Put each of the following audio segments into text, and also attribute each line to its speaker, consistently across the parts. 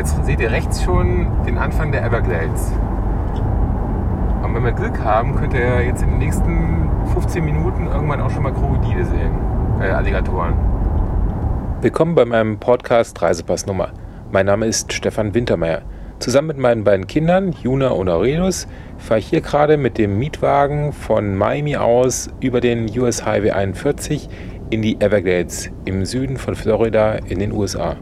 Speaker 1: jetzt seht ihr rechts schon den Anfang der Everglades. Und wenn wir Glück haben, könnt ihr jetzt in den nächsten 15 Minuten irgendwann auch schon mal Krokodile sehen. Äh, Alligatoren. Willkommen bei meinem Podcast Reisepassnummer. Mein Name ist Stefan Wintermeyer. Zusammen mit meinen beiden Kindern, Juna und Aurelius, fahre ich hier gerade mit dem Mietwagen von Miami aus über den US Highway 41 in die Everglades im Süden von Florida in den USA.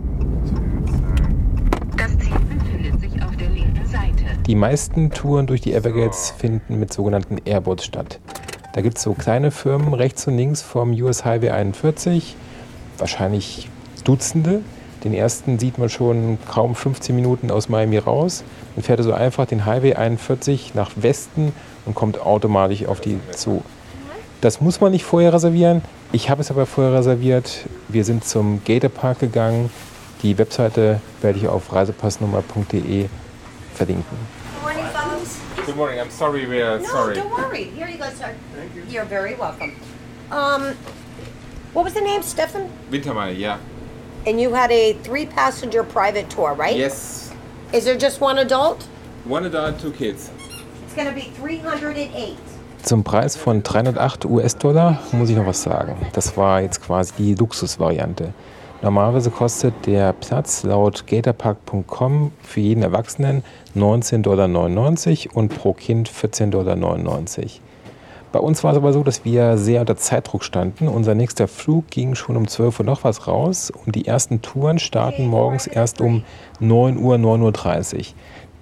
Speaker 2: Das Ziel befindet sich auf der linken Seite.
Speaker 1: Die meisten Touren durch die Everglades finden mit sogenannten Airboats statt. Da gibt es so kleine Firmen rechts und links vom US Highway 41, wahrscheinlich Dutzende. Den ersten sieht man schon kaum 15 Minuten aus Miami raus. Dann fährt er so einfach den Highway 41 nach Westen und kommt automatisch auf die zu. Das muss man nicht vorher reservieren. Ich habe es aber vorher reserviert. Wir sind zum Gator Park gegangen. Die Webseite werde ich auf reisepassnummer.de verlinken.
Speaker 3: Good morning.
Speaker 1: I'm sorry we're
Speaker 3: No, don't worry. Here you go, sir. Thank you. You're very welcome. Um, what was the name, Stefan?
Speaker 1: Wintermeyer, yeah.
Speaker 3: And you had a three-passenger private tour, right?
Speaker 1: Yes.
Speaker 3: Is there just one adult?
Speaker 1: One adult, two kids.
Speaker 3: It's gonna be 308.
Speaker 1: Zum Preis von 308 US-Dollar muss ich noch was sagen. Das war jetzt quasi die Luxusvariante. Normalerweise kostet der Platz laut gatorpark.com für jeden Erwachsenen 19,99 Dollar und pro Kind 14,99 Dollar. Bei uns war es aber so, dass wir sehr unter Zeitdruck standen. Unser nächster Flug ging schon um 12 Uhr noch was raus und die ersten Touren starten morgens erst um 9 Uhr, 9.30 Uhr.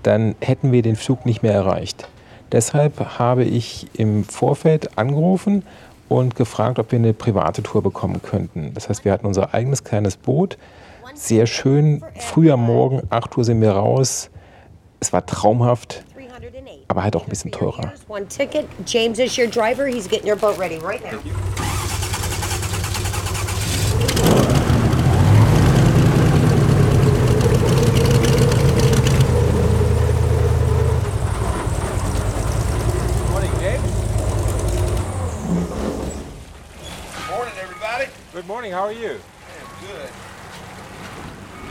Speaker 1: Dann hätten wir den Flug nicht mehr erreicht. Deshalb habe ich im Vorfeld angerufen und gefragt, ob wir eine private Tour bekommen könnten. Das heißt, wir hatten unser eigenes kleines Boot. Sehr schön. Früh am Morgen, 8 Uhr sind wir raus. Es war traumhaft,
Speaker 3: 308.
Speaker 1: aber halt auch ein bisschen teurer.
Speaker 3: James is your driver. He's getting your boat ready right now.
Speaker 1: Are you?
Speaker 4: Good.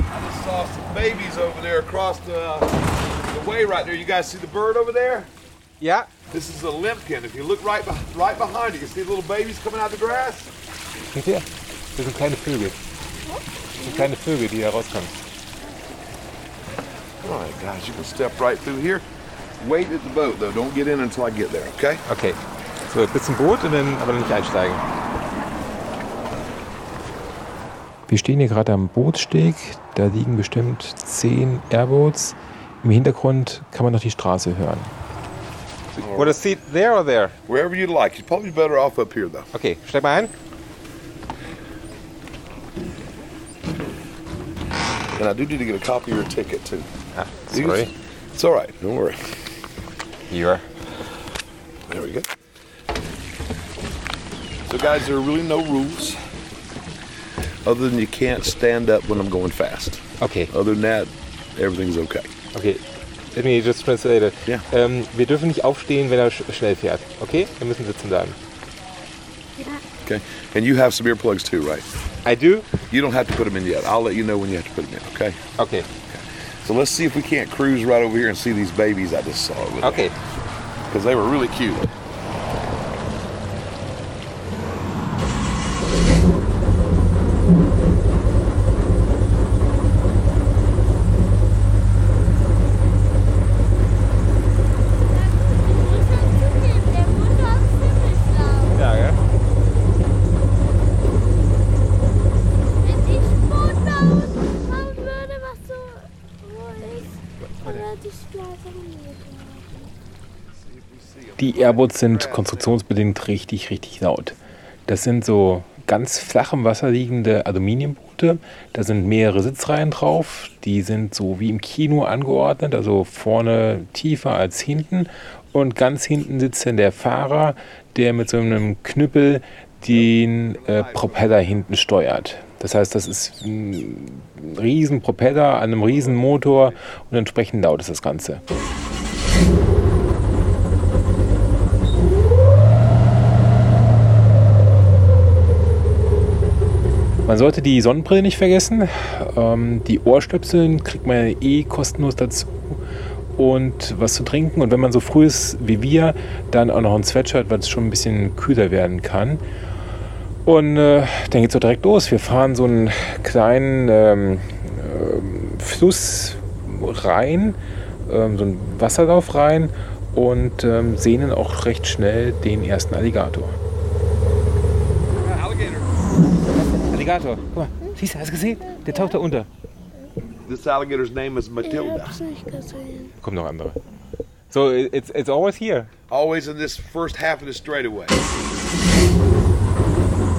Speaker 4: I just saw some babies over there across the, the way right there. You guys see the bird over there?
Speaker 1: Yeah.
Speaker 4: This is a limpkin. If you look right, right behind you, you see the little babies coming out of the grass?
Speaker 1: Seht ihr? Das sind kleine Vögel. Das sind kleine Vögel, die da rauskommen.
Speaker 4: All right, guys, you can step right through here. Wait at the boat, though. Don't get in until I get there, okay?
Speaker 1: Okay. So, jetzt zum Boot und dann aber nicht einsteigen. Wir stehen hier gerade am Bootssteg. Da liegen bestimmt zehn Airboats. Im Hintergrund kann man noch die Straße hören. What a seat there or there?
Speaker 4: Wherever you'd like. You're probably better off up here, though.
Speaker 1: Okay, steig mal ein.
Speaker 4: And I do need to get a copy of your ticket, too.
Speaker 1: Ah,
Speaker 4: You
Speaker 1: sorry.
Speaker 4: It's all right. Don't worry.
Speaker 1: Here.
Speaker 4: There we go. So, guys, there are really no rules other than you can't stand up when I'm going fast.
Speaker 1: Okay,
Speaker 4: Other than that, everything's okay.
Speaker 1: okay. Let me just translate it.
Speaker 4: Ja.
Speaker 1: Ähm, wir dürfen nicht aufstehen, wenn er sch schnell fährt. Okay? Wir müssen sitzen bleiben.
Speaker 4: Okay. And you have some earplugs too, right?
Speaker 1: I do?
Speaker 4: You don't have to put them in yet. I'll let you know when you have to put them in. Okay.
Speaker 1: Okay.
Speaker 4: So let's see if we can't cruise right over here and see these babies I just saw.
Speaker 1: Okay.
Speaker 4: Because they were really cute.
Speaker 1: Die Airboats sind konstruktionsbedingt richtig, richtig laut. Das sind so ganz flach im Wasser liegende Aluminiumboote. Da sind mehrere Sitzreihen drauf. Die sind so wie im Kino angeordnet, also vorne tiefer als hinten. Und ganz hinten sitzt dann der Fahrer, der mit so einem Knüppel den äh, Propeller hinten steuert. Das heißt, das ist ein riesen Propeller an einem riesen Motor und entsprechend laut ist das Ganze. Man sollte die Sonnenbrille nicht vergessen. Ähm, die Ohrstöpsel kriegt man eh kostenlos dazu. Und was zu trinken. Und wenn man so früh ist wie wir, dann auch noch ein Sweatshirt, weil es schon ein bisschen kühler werden kann. Und äh, dann geht es so direkt los. Wir fahren so einen kleinen ähm, ähm, Fluss rein, ähm, so einen Wasserlauf rein und ähm, sehen dann auch recht schnell den ersten Alligator. Alligator, guck mal, siehst du, hast du gesehen? Der taucht da unter.
Speaker 4: This alligator's name is Matilda.
Speaker 5: hab's nicht gesehen.
Speaker 1: Kommen noch andere. So, it's, it's always here.
Speaker 4: Always in this first half of the straightaway.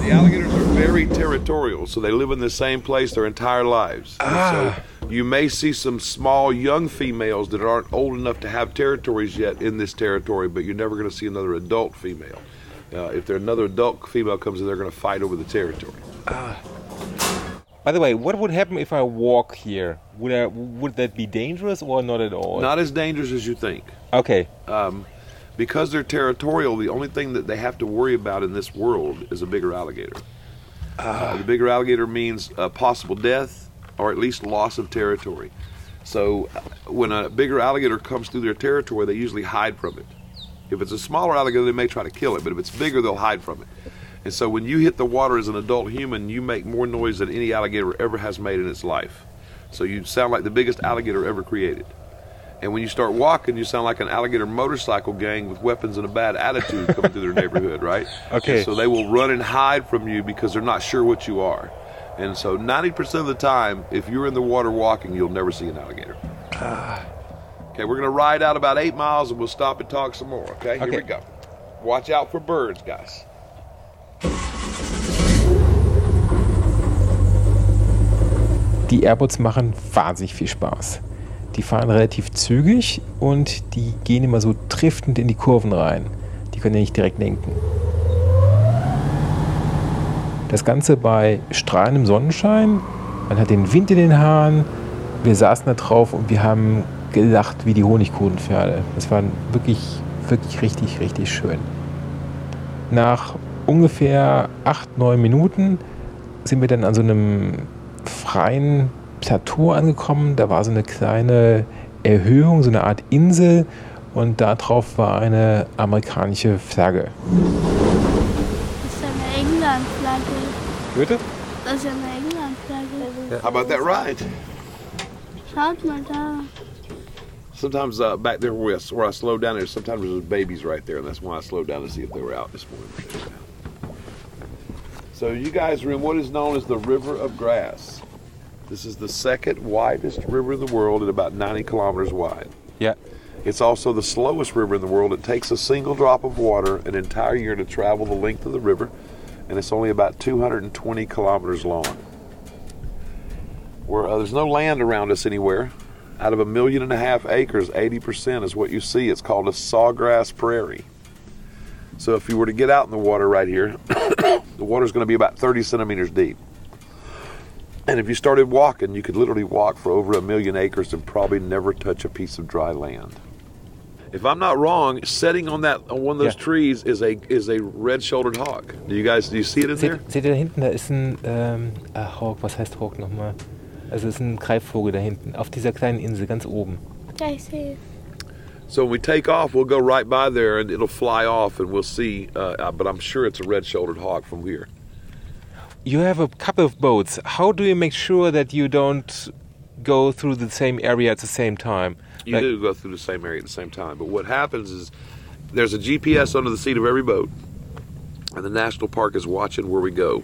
Speaker 4: The alligators are very territorial, so they live in the same place their entire lives. And So you may see some small young females that aren't old enough to have territories yet in this territory, but you're never going to see another adult female. Uh, if there another adult female comes in, they're going to fight over the territory.
Speaker 1: By the way, what would happen if I walk here? Would I, would that be dangerous or not at all?
Speaker 4: Not as dangerous as you think.
Speaker 1: Okay.
Speaker 4: um, because they're territorial, the only thing that they have to worry about in this world is a bigger alligator. Uh, the bigger alligator means uh, possible death or at least loss of territory. So uh, when a bigger alligator comes through their territory, they usually hide from it. If it's a smaller alligator, they may try to kill it, but if it's bigger, they'll hide from it. And so when you hit the water as an adult human, you make more noise than any alligator ever has made in its life. So you sound like the biggest alligator ever created. And when you start walking, you sound like an alligator motorcycle gang with weapons and a bad attitude coming through their neighborhood, right?
Speaker 1: Okay.
Speaker 4: And so they will run and hide from you because they're not sure what you are. And so 90% of the time, if you're in the water walking, you'll never see an alligator. Ah. Okay, we're going to ride out about eight miles and we'll stop and talk some more, okay? Here we go. Watch out for birds, guys.
Speaker 1: Die Airbots machen wahnsinnig viel Spaß. Die fahren relativ zügig und die gehen immer so driftend in die Kurven rein. Die können ja nicht direkt lenken. Das Ganze bei strahlendem Sonnenschein. Man hat den Wind in den Haaren. Wir saßen da drauf und wir haben gelacht wie die Honigkuchenpferde. Das war wirklich, wirklich richtig, richtig schön. Nach ungefähr acht, neun Minuten sind wir dann an so einem freien Plateau angekommen. Da war so eine kleine Erhöhung, so eine Art Insel und darauf war eine amerikanische Flagge.
Speaker 5: Das ist eine England-Flagge.
Speaker 1: Bitte?
Speaker 5: Das ist eine England-Flagge.
Speaker 4: How about that ride?
Speaker 5: Schaut mal da.
Speaker 4: Sometimes uh, back there where I, where I slowed down, there sometimes there's babies right there, and that's why I slowed down to see if they were out this morning. So you guys are in what is known as the River of Grass. This is the second widest river in the world at about 90 kilometers wide.
Speaker 1: Ja.
Speaker 4: It's also the slowest river in the world. It takes a single drop of water an entire year to travel the length of the river, and it's only about 220 kilometers long. Where uh, there's no land around us anywhere. Out of a million and a half acres, 80% is what you see. It's called a sawgrass prairie. So if you were to get out in the water right here, the water's going to be about 30 centimeters deep. And if you started walking, you could literally walk for over a million acres and probably never touch a piece of dry land. If I'm not wrong, sitting on that on one of those
Speaker 1: Yeah.
Speaker 4: trees is a is a red-shouldered hawk. Do you guys do you see it in there?
Speaker 1: Seht, seht ihr da hinten, da ist ein ähm, Hawk, was heißt Hawk nochmal? Also es ist ein Greifvogel da hinten, auf dieser kleinen Insel, ganz oben.
Speaker 5: Ja, ich sehe.
Speaker 4: So when we take off, we'll go right by there and it'll fly off, and we'll see. Uh, but I'm sure it's a red-shouldered hawk from here.
Speaker 1: You have a couple of boats. How do you make sure that you don't go through the same area at the same time?
Speaker 4: You
Speaker 1: Like-
Speaker 4: do go through the same area at the same time. But what happens is there's a GPS under the seat of every boat, and the national park is watching where we go,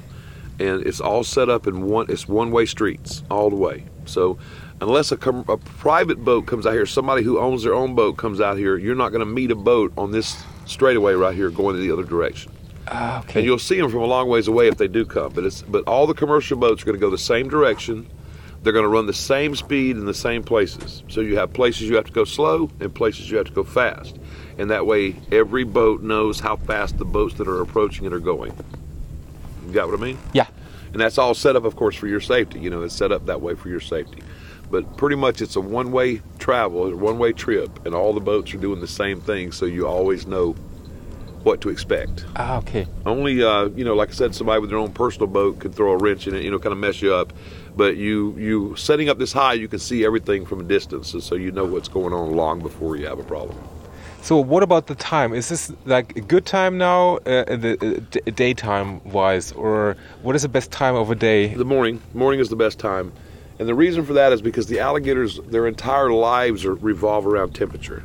Speaker 4: and it's all set up in one. It's one-way streets all the way. So unless a, com- a private boat comes out here, somebody who owns their own boat comes out here, you're not going to meet a boat on this straightaway right here going in the other direction.
Speaker 1: Ah,
Speaker 4: And you'll see them from a long ways away if they do come. But it's but all the commercial boats are going to go the same direction. They're going to run the same speed in the same places. So you have places you have to go slow and places you have to go fast. And that way, every boat knows how fast the boats that are approaching it are going. You got what I mean?
Speaker 1: Yeah.
Speaker 4: And that's all set up, of course, for your safety. You know, it's set up that way for your safety. But pretty much it's a one way travel, a one way trip, and all the boats are doing the same thing, so you always know what to expect.
Speaker 1: Ah, okay.
Speaker 4: Only, uh, you know, like I said, somebody with their own personal boat could throw a wrench in it, you know, kind of mess you up. But you, you setting up this high, you can see everything from a distance, and so you know what's going on long before you have a problem.
Speaker 1: So what about the time? Is this like a good time now, uh, the uh, d- daytime wise, or what is the best time of a day?
Speaker 4: The morning, morning is the best time, and the reason for that is because the alligators, their entire lives are revolve around temperature,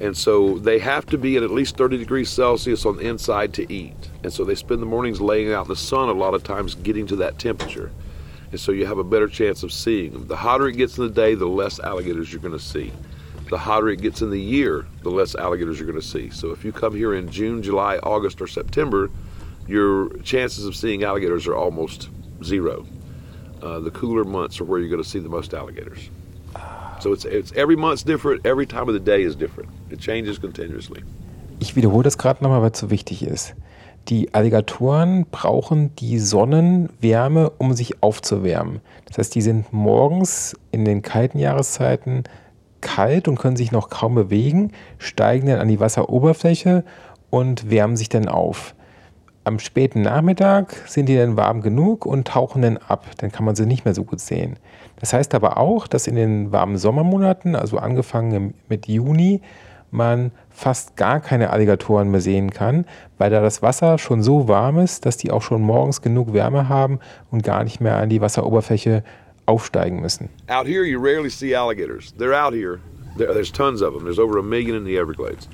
Speaker 4: and so they have to be at at least 30 degrees Celsius on the inside to eat, and so they spend the mornings laying out in the sun a lot of times getting to that temperature, and so you have a better chance of seeing them. The hotter it gets in the day, the less alligators you're going to see. The hotter it gets in the year, the less alligators you're going to see. So if you come here in June, July, August, or September, your chances of seeing alligators are almost zero. Uh, the cooler months are where you're going to see the most alligators. So it's, it's every month's different. Every time of the day is different. It changes continuously.
Speaker 1: Ich wiederhole das gerade nochmal, weil es so wichtig ist. Die Alligatoren brauchen die Sonnenwärme, um sich aufzuwärmen. Das heißt, die sind morgens in den kalten Jahreszeiten kalt und können sich noch kaum bewegen, steigen dann an die Wasseroberfläche und wärmen sich dann auf. Am späten Nachmittag sind die dann warm genug und tauchen dann ab. Dann kann man sie nicht mehr so gut sehen. Das heißt aber auch, dass in den warmen Sommermonaten, also angefangen mit Juni, man fast gar keine Alligatoren mehr sehen kann, weil da das Wasser schon so warm ist, dass die auch schon morgens genug Wärme haben und gar nicht mehr an die Wasseroberfläche aufsteigen müssen.
Speaker 4: Out here, you rarely see alligators. They're out here. There, there's tons of them. There's over a million in the Everglades.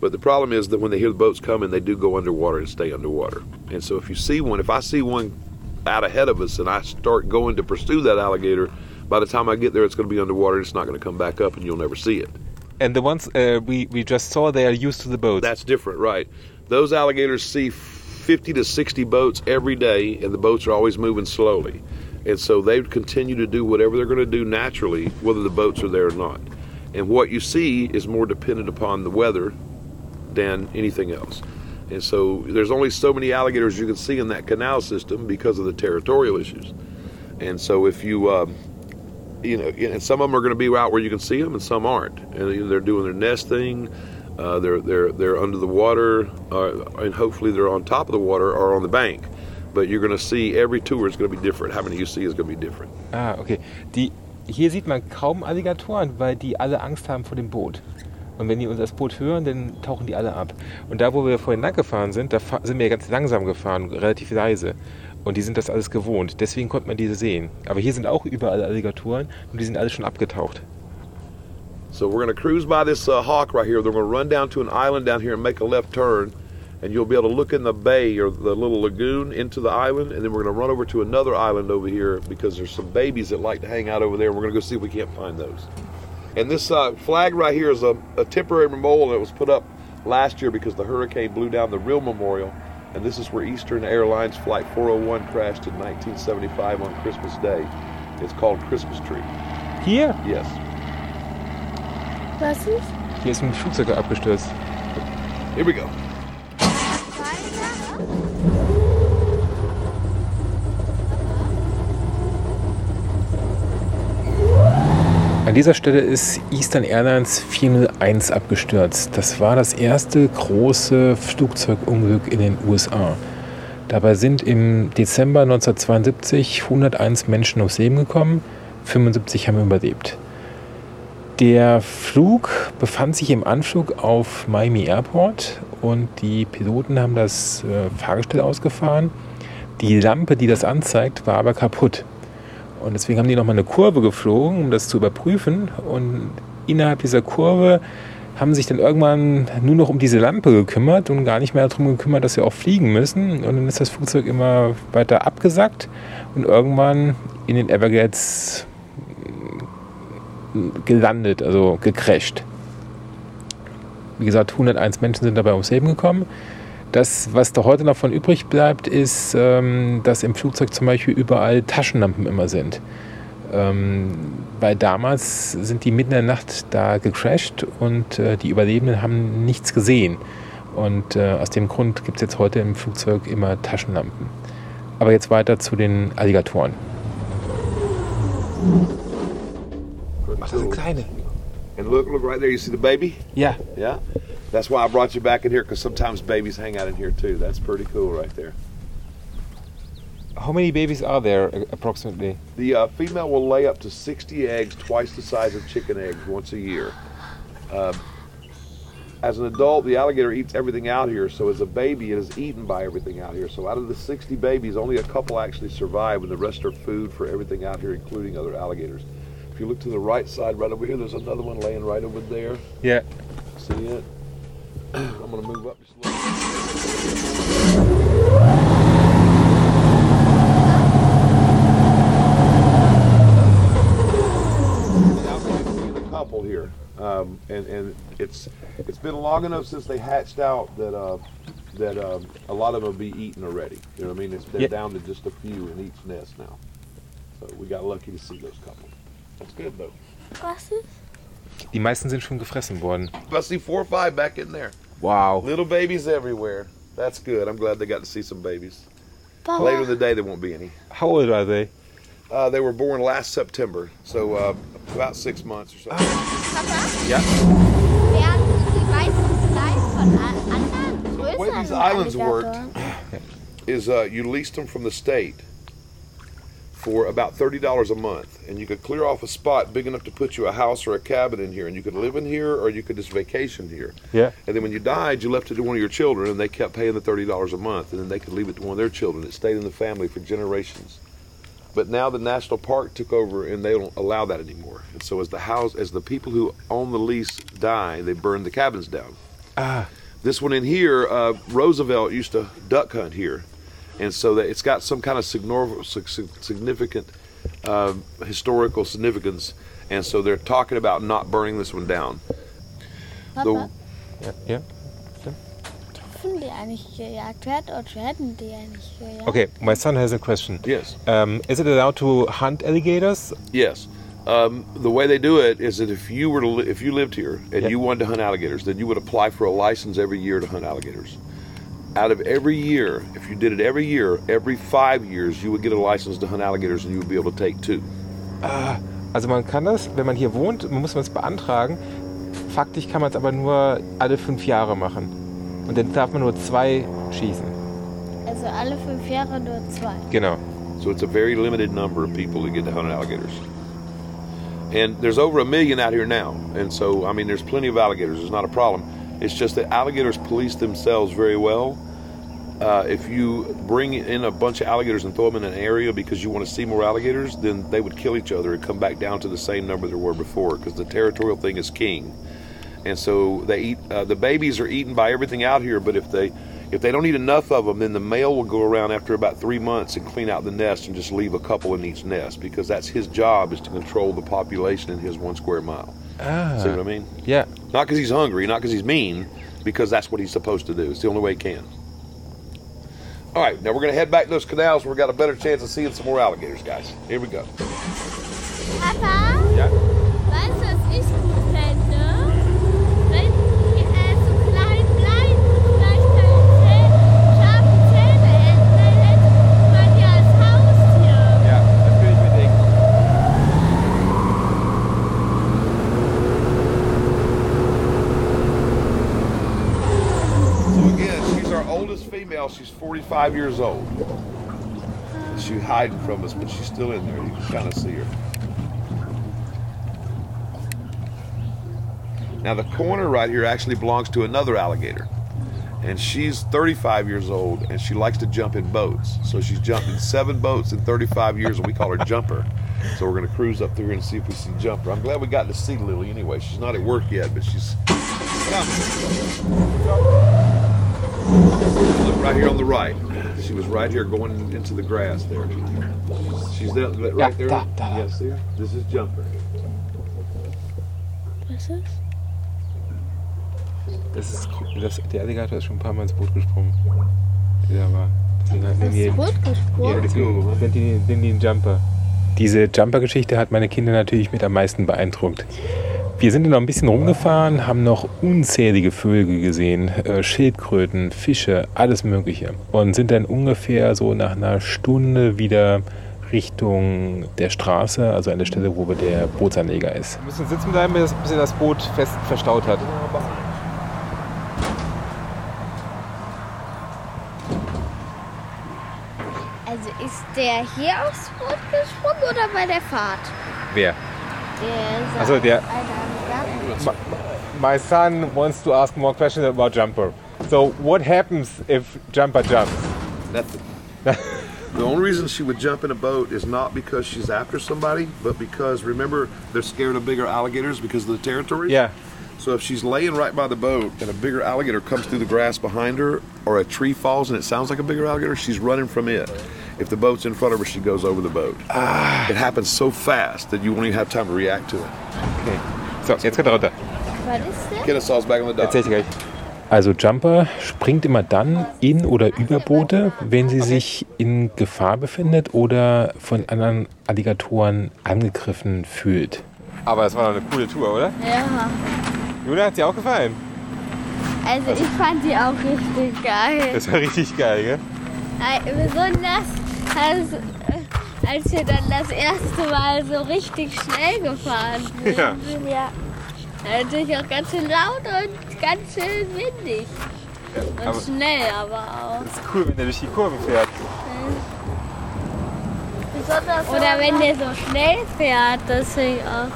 Speaker 4: But the problem is that when they hear the boats coming, they do go underwater and stay underwater. And so if you see one, if I see one out ahead of us and I start going to pursue that alligator, by the time I get there, it's going to be underwater. It's not going to come back up, and you'll never see it.
Speaker 1: And the ones uh, we, we just saw, they are used to the boats.
Speaker 4: That's different, right? Those alligators see 50 to 60 boats every day, and the boats are always moving slowly. And so they continue to do whatever they're going to do naturally, whether the boats are there or not. And what you see is more dependent upon the weather than anything else. And so there's only so many alligators you can see in that canal system because of the territorial issues. And so if you, um, you know, and some of them are going to be out where you can see them, and some aren't. And they're doing their nesting. Uh, they're they're they're under the water, uh, and hopefully they're on top of the water or on the bank. But you're going to see every tour is going to be different. How many you see is going to be different.
Speaker 1: Ah, okay. Die, hier sieht man kaum Alligatoren, weil die alle Angst haben vor dem Boot. Und wenn die unser Boot hören, dann tauchen die alle ab. Und da, wo wir vorhin lang gefahren sind, da sind wir ganz langsam gefahren, relativ leise. Und die sind das alles gewohnt. Deswegen konnte man diese sehen. Aber hier sind auch überall Alligatoren und die sind alle schon abgetaucht.
Speaker 4: So we're going to cruise by this uh, hawk right here. They're going to run down to an island down here and make a left turn, and you'll be able to look in the bay or the little lagoon into the island, and then we're going to run over to another island over here because there's some babies that like to hang out over there. We're going to go see if we can't find those. And this uh, flag right here is a, a temporary memorial that was put up last year because the hurricane blew down the real memorial. And this is where Eastern Airlines Flight 401 crashed in 1975 on Christmas Day. It's called Christmas Tree.
Speaker 1: Hier?
Speaker 4: Yes.
Speaker 5: Was ist?
Speaker 1: Hier ist ein Flugzeug abgestürzt.
Speaker 4: Here we go.
Speaker 1: An dieser Stelle ist Eastern Airlines 401 abgestürzt. Das war das erste große Flugzeugunglück in den USA. Dabei sind im Dezember 1972 101 Menschen ums Leben gekommen, 75 haben überlebt. Der Flug befand sich im Anflug auf Miami Airport und die Piloten haben das äh, Fahrgestell ausgefahren. Die Lampe, die das anzeigt, war aber kaputt. Und deswegen haben die nochmal eine Kurve geflogen, um das zu überprüfen. Und innerhalb dieser Kurve haben sich dann irgendwann nur noch um diese Lampe gekümmert und gar nicht mehr darum gekümmert, dass sie auch fliegen müssen. Und dann ist das Flugzeug immer weiter abgesackt und irgendwann in den Everglades gelandet, also gecrasht. Wie gesagt, 101 Menschen sind dabei ums Leben gekommen. Das, was da heute noch von übrig bleibt, ist, ähm, dass im Flugzeug zum Beispiel überall Taschenlampen immer sind. Ähm, weil damals sind die mitten in der Nacht da gecrashed und äh, die Überlebenden haben nichts gesehen. Und äh, aus dem Grund gibt es jetzt heute im Flugzeug immer Taschenlampen. Aber jetzt weiter zu den Alligatoren. Ach, das sind kleine.
Speaker 4: And look, look right there. You see the baby?
Speaker 1: Ja.
Speaker 4: Yeah. That's why I brought you back in here because sometimes babies hang out in here too. That's pretty cool right there.
Speaker 1: How many babies are there uh, approximately?
Speaker 4: The uh, female will lay up to 60 eggs, twice the size of chicken eggs, once a year. Um, as an adult, the alligator eats everything out here, so as a baby, it is eaten by everything out here. So out of the 60 babies, only a couple actually survive, and the rest are food for everything out here, including other alligators. If you look to the right side, right over here, there's another one laying right over there.
Speaker 1: Yeah.
Speaker 4: See it? I'm gonna move up just a little. Now we can see the couple here, um, and and it's it's been long enough since they hatched out that uh, that um, a lot of them will be eaten already. You know what I mean? It's they're
Speaker 1: Yeah.
Speaker 4: down to just a few in each nest now. So we got lucky to see those couple. That's good though.
Speaker 5: Was ist?
Speaker 1: Die meisten sind schon gefressen worden.
Speaker 4: I see four or five back in there.
Speaker 1: Wow.
Speaker 4: Little babies everywhere. That's good. I'm glad they got to see some babies.
Speaker 5: Papa,
Speaker 4: Later in the day, there won't be any.
Speaker 1: How old are they?
Speaker 4: Uh, they were born last September, so uh, about six months or so.
Speaker 5: Papa,
Speaker 1: Ja.
Speaker 5: werden die weißen Fleisch von anderen
Speaker 4: The way these
Speaker 5: größeren
Speaker 4: islands worked is uh, you leased them from the state for about thirty dollars a month, and you could clear off a spot big enough to put you a house or a cabin in here, and you could live in here or you could just vacation here.
Speaker 1: Yeah.
Speaker 4: And then when you died, you left it to one of your children, and they kept paying the thirty dollars a month, and then they could leave it to one of their children. It stayed in the family for generations. But now the national park took over, and they don't allow that anymore. And so as the house, as the people who own the lease die, they burn the cabins down.
Speaker 1: Ah,
Speaker 4: This one in here, uh, Roosevelt used to duck hunt here, and so that it's got some kind of signor- sig- sig- significant uh, historical significance, and so they're talking about not burning this one down.
Speaker 5: Papa,
Speaker 1: ja. ja.
Speaker 5: dürfen die eigentlich gejagt werden oder werden die eigentlich gejagt?
Speaker 1: Okay, my son has a question.
Speaker 4: Yes,
Speaker 1: Um, is it allowed to hunt alligators?
Speaker 4: yes. Um, the way they do it is that if you were to li- if you lived here and
Speaker 1: Yeah.
Speaker 4: you wanted to hunt alligators, then you would apply for a license every year to hunt alligators. Out of every year, if you did it every year, every five years, you would get a license to hunt alligators, and you would be able to take two.
Speaker 1: Ah, also man kann das, wenn man hier wohnt, man muss man es beantragen. Faktisch kann man es aber nur alle fünf Jahre machen. Und dann darf man nur zwei schießen.
Speaker 5: Also alle fünf Jahre nur zwei.
Speaker 1: Genau.
Speaker 4: So it's a very limited number of people that get to hunt alligators. And there's over a million out here now. And so, I mean, there's plenty of alligators. It's not a problem. It's just that alligators police themselves very well. Uh, if you bring in a bunch of alligators and throw them in an area because you want to see more alligators, then they would kill each other and come back down to the same number there were before because the territorial thing is king. And so they eat. Uh, the babies are eaten by everything out here, but if they if they don't eat enough of them, then the male will go around after about three months and clean out the nest and just leave a couple in each nest because that's his job is to control the population in his one square mile.
Speaker 1: Ah.
Speaker 4: See what I mean?
Speaker 1: Ja.
Speaker 4: Not because he's hungry, not because he's mean, because that's what he's supposed to do. It's the only way he can. All right, now we're going to head back to those canals where we got a better chance of seeing some more alligators, guys. Here we go.
Speaker 5: Papa,
Speaker 1: Ja.
Speaker 5: weißt du, was ich gut fände? Wenn die äh, so klein bleiben und vielleicht deine Zähne, scharfe Zähne hätten, dann hätte man die als Haustier.
Speaker 1: Ja, das will ich mir denken.
Speaker 4: So again, she's our oldest female. She's 45 years old. She's hiding from us, but she's still in there. You can kind of see her. Now the corner right here actually belongs to another alligator. And she's 35 years old and she likes to jump in boats. So she's jumped in seven boats in 35 years and we call her Jumper. So we're going to cruise up through here and see if we see Jumper. I'm glad we got to see Lily anyway. She's not at work yet, but she's. Look right here on the right. She was right here going into the grass there. She's there, right
Speaker 1: Ja,
Speaker 4: there.
Speaker 1: da, da, da.
Speaker 4: Yes, see her? This is Jumper.
Speaker 5: Was ist?
Speaker 1: Das ist, das, der Alligator ist schon ein paar Mal ins Boot gesprungen. Der war. Halt die
Speaker 5: gut
Speaker 1: Ja,
Speaker 5: gesprungen.
Speaker 1: nennen die, die ihn Jumper. Diese Jumper-Geschichte hat meine Kinder natürlich mit am meisten beeindruckt. Wir sind noch ein bisschen rumgefahren, haben noch unzählige Vögel gesehen, äh, Schildkröten, Fische, alles Mögliche. Und sind dann ungefähr so nach einer Stunde wieder Richtung der Straße, also an der Stelle, wo der Bootsanleger ist. Wir müssen sitzen bleiben, bis er das Boot fest verstaut hat.
Speaker 5: Also ist der hier aufs Boot gesprungen oder bei der Fahrt?
Speaker 1: Wer?
Speaker 5: Der
Speaker 1: Ach so, der- My son wants to ask more questions about Jumper. So, what happens if Jumper jumps?
Speaker 4: Nothing. the only reason she would jump in a boat is not because she's after somebody, but because remember they're scared of bigger alligators because of the territory.
Speaker 1: Yeah.
Speaker 4: So if she's laying right by the boat and a bigger alligator comes through the grass behind her, or a tree falls and it sounds like a bigger alligator, she's running from it. If the boat's in front of her, she goes over the boat. It happens so fast that you won't even have time to react to it.
Speaker 1: Okay. So, jetzt geht er runter.
Speaker 5: Was ist denn?
Speaker 4: Kennesaw's back on the dock.
Speaker 1: Erzähl ich gleich. Also Jumper springt immer dann in oder über Boote, wenn sie sich in Gefahr befindet oder von anderen Alligatoren angegriffen fühlt. Aber es war doch eine coole Tour, oder?
Speaker 5: Ja.
Speaker 1: Juna hat sie auch gefallen.
Speaker 5: Also ich fand die auch richtig geil.
Speaker 1: Das war richtig geil, gell?
Speaker 5: Besonders als, äh, als wir dann das erste Mal so richtig schnell gefahren sind.
Speaker 1: Ja.
Speaker 5: ja. Natürlich auch ganz schön laut und ganz schön windig. Und
Speaker 1: aber-
Speaker 5: schnell aber auch.
Speaker 1: Das ist cool, wenn der durch die Kurven fährt.
Speaker 5: Oder wenn der so schnell fährt, das finde ich auch.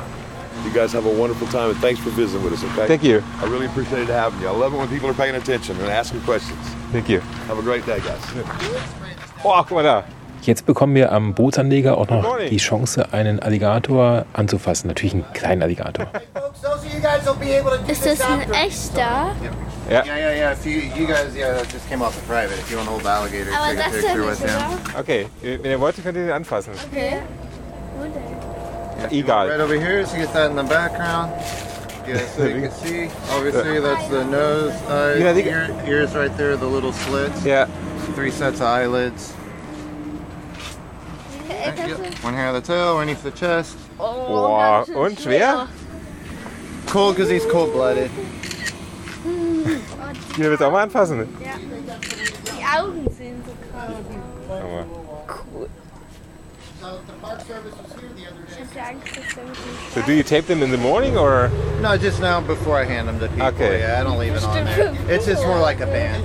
Speaker 4: You guys have a wonderful time and thanks for visiting with us, okay?
Speaker 1: Thank you.
Speaker 4: I really appreciated having you. I love it when people are paying attention and asking questions.
Speaker 1: Thank you.
Speaker 4: Have a great day, guys.
Speaker 1: Oh, guck mal da. Jetzt bekommen wir am Bootsanleger auch noch die Chance, einen Alligator anzufassen. Natürlich einen kleinen Alligator.
Speaker 6: You
Speaker 5: Ist das ein echter?
Speaker 6: Yeah, yeah, yeah. If you, you guys, yeah, that just came off the private. If you want to hold the alligator,
Speaker 5: Aber
Speaker 6: take a
Speaker 5: ist
Speaker 6: picture
Speaker 5: ja
Speaker 6: with him.
Speaker 1: Okay, wenn ihr wollt, könnt ihr den anfassen.
Speaker 5: Okay.
Speaker 1: Egal.
Speaker 6: Right over here, so get that in the background. Yeah, so you can see. Obviously, that's the nose, eyes,
Speaker 1: Yeah,
Speaker 6: ear, ears right there, the little slits.
Speaker 1: Ja,
Speaker 6: Three sets of eyelids. One hair of the tail, underneath the chest.
Speaker 5: oh,
Speaker 1: Boah,
Speaker 5: ganz schön
Speaker 1: und schwer?
Speaker 6: Cold because he's cold-blooded.
Speaker 1: ihr willst auch mal anfassen.
Speaker 5: Die Augen sind so krass.
Speaker 1: Schau mal.
Speaker 5: Ich hab Angst, dass der mit dem
Speaker 1: So do you tape them in the morning or?
Speaker 6: No, just now before I hand them to people.
Speaker 1: Okay.
Speaker 6: Yeah, I don't leave it on there. It's just more like a band.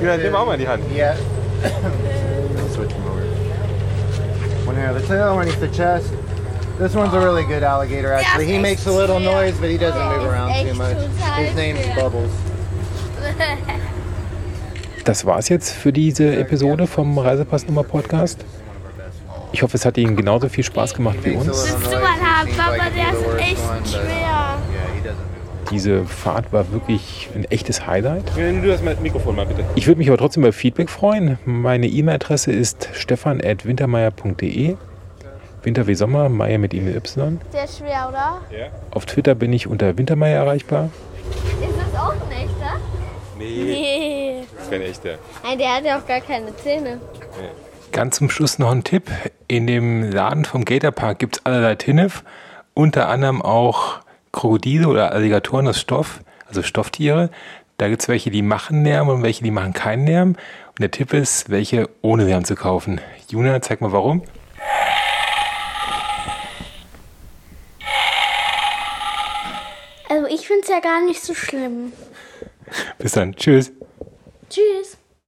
Speaker 1: Juna, nimm auch mal in die Hand.
Speaker 6: Yeah. One of the tail, underneath the chest. This one's a really good alligator, actually. He makes a little noise, but he doesn't move around too much. His name's Bubbles.
Speaker 1: Das war's jetzt für diese Episode vom Reisepassnummer Podcast. Ich hoffe, es hat Ihnen genauso viel Spaß gemacht wie uns.
Speaker 5: Papa, der ist echt schwer.
Speaker 1: Diese Fahrt war wirklich ein echtes Highlight.
Speaker 7: Nimm du das Mikrofon mal bitte.
Speaker 1: Ich würde mich aber trotzdem über Feedback freuen. Meine E-Mail-Adresse ist stefan.wintermeier.de. Winter wie Sommer, Meier mit ihm Y.
Speaker 5: Ist schwer, oder?
Speaker 1: Auf Twitter bin ich unter Wintermeier erreichbar.
Speaker 5: Ist das auch ein echter?
Speaker 1: Nee,
Speaker 5: Nee.
Speaker 1: das wäre ein echter.
Speaker 5: Nein, der hat ja auch gar keine Zähne.
Speaker 1: Ganz zum Schluss noch ein Tipp. In dem Laden vom Gatorpark gibt es allerlei Tinnef. Unter anderem auch Krokodile oder Alligatoren aus Stoff, also Stofftiere. Da gibt es welche, die machen Lärm und welche, die machen keinen Lärm. Und der Tipp ist, welche ohne Lärm zu kaufen. Juna, zeig mal warum.
Speaker 5: Also ich finde es ja gar nicht so schlimm.
Speaker 1: Bis dann. Tschüss.
Speaker 5: Tschüss.